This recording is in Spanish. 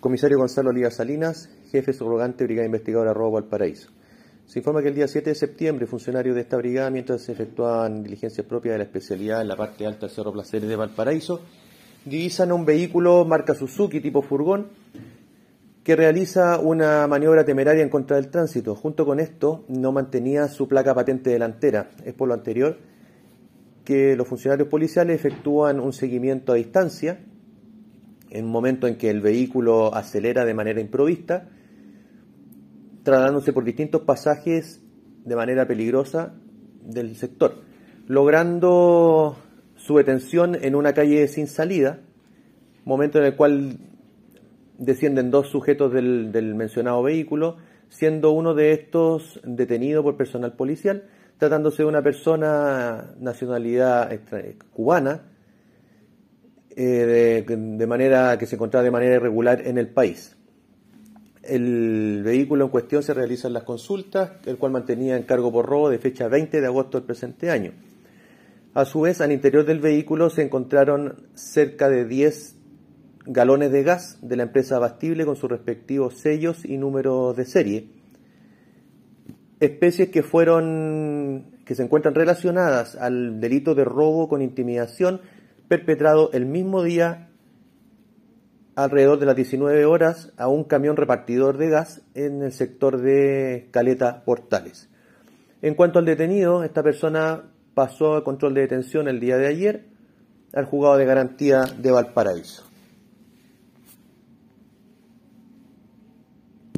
Comisario Gonzalo Olivas Salinas, jefe subrogante Brigada Investigadora Robo Valparaíso. Se informa que el día 7 de septiembre, funcionarios de esta brigada, mientras se efectuaban diligencias propias de la especialidad en la parte alta del Cerro Placeres de Valparaíso, divisan un vehículo marca Suzuki tipo furgón que realiza una maniobra temeraria en contra del tránsito. Junto con esto, no mantenía su placa patente delantera. Es por lo anterior que los funcionarios policiales efectúan un seguimiento a distancia en un momento en que el vehículo acelera de manera improvista, trasladándose por distintos pasajes de manera peligrosa del sector, logrando su detención en una calle sin salida, momento en el cual descienden dos sujetos del, del mencionado vehículo, siendo uno de estos detenido por personal policial, tratándose de una persona nacionalidad cubana, eh, de, manera que se encontraba de manera irregular en el país. El vehículo en cuestión se realiza en las consultas, el cual mantenía en cargo por robo de fecha 20 de agosto del presente año. A su vez, al interior del vehículo se encontraron cerca de 10 galones de gas de la empresa Abastible con sus respectivos sellos y números de serie. Especies que fueron que se encuentran relacionadas al delito de robo con intimidación perpetrado el mismo día alrededor de las 19 horas a un camión repartidor de gas en el sector de Caleta Portales. En cuanto al detenido, esta persona pasó a control de detención el día de ayer al juzgado de garantía de Valparaíso.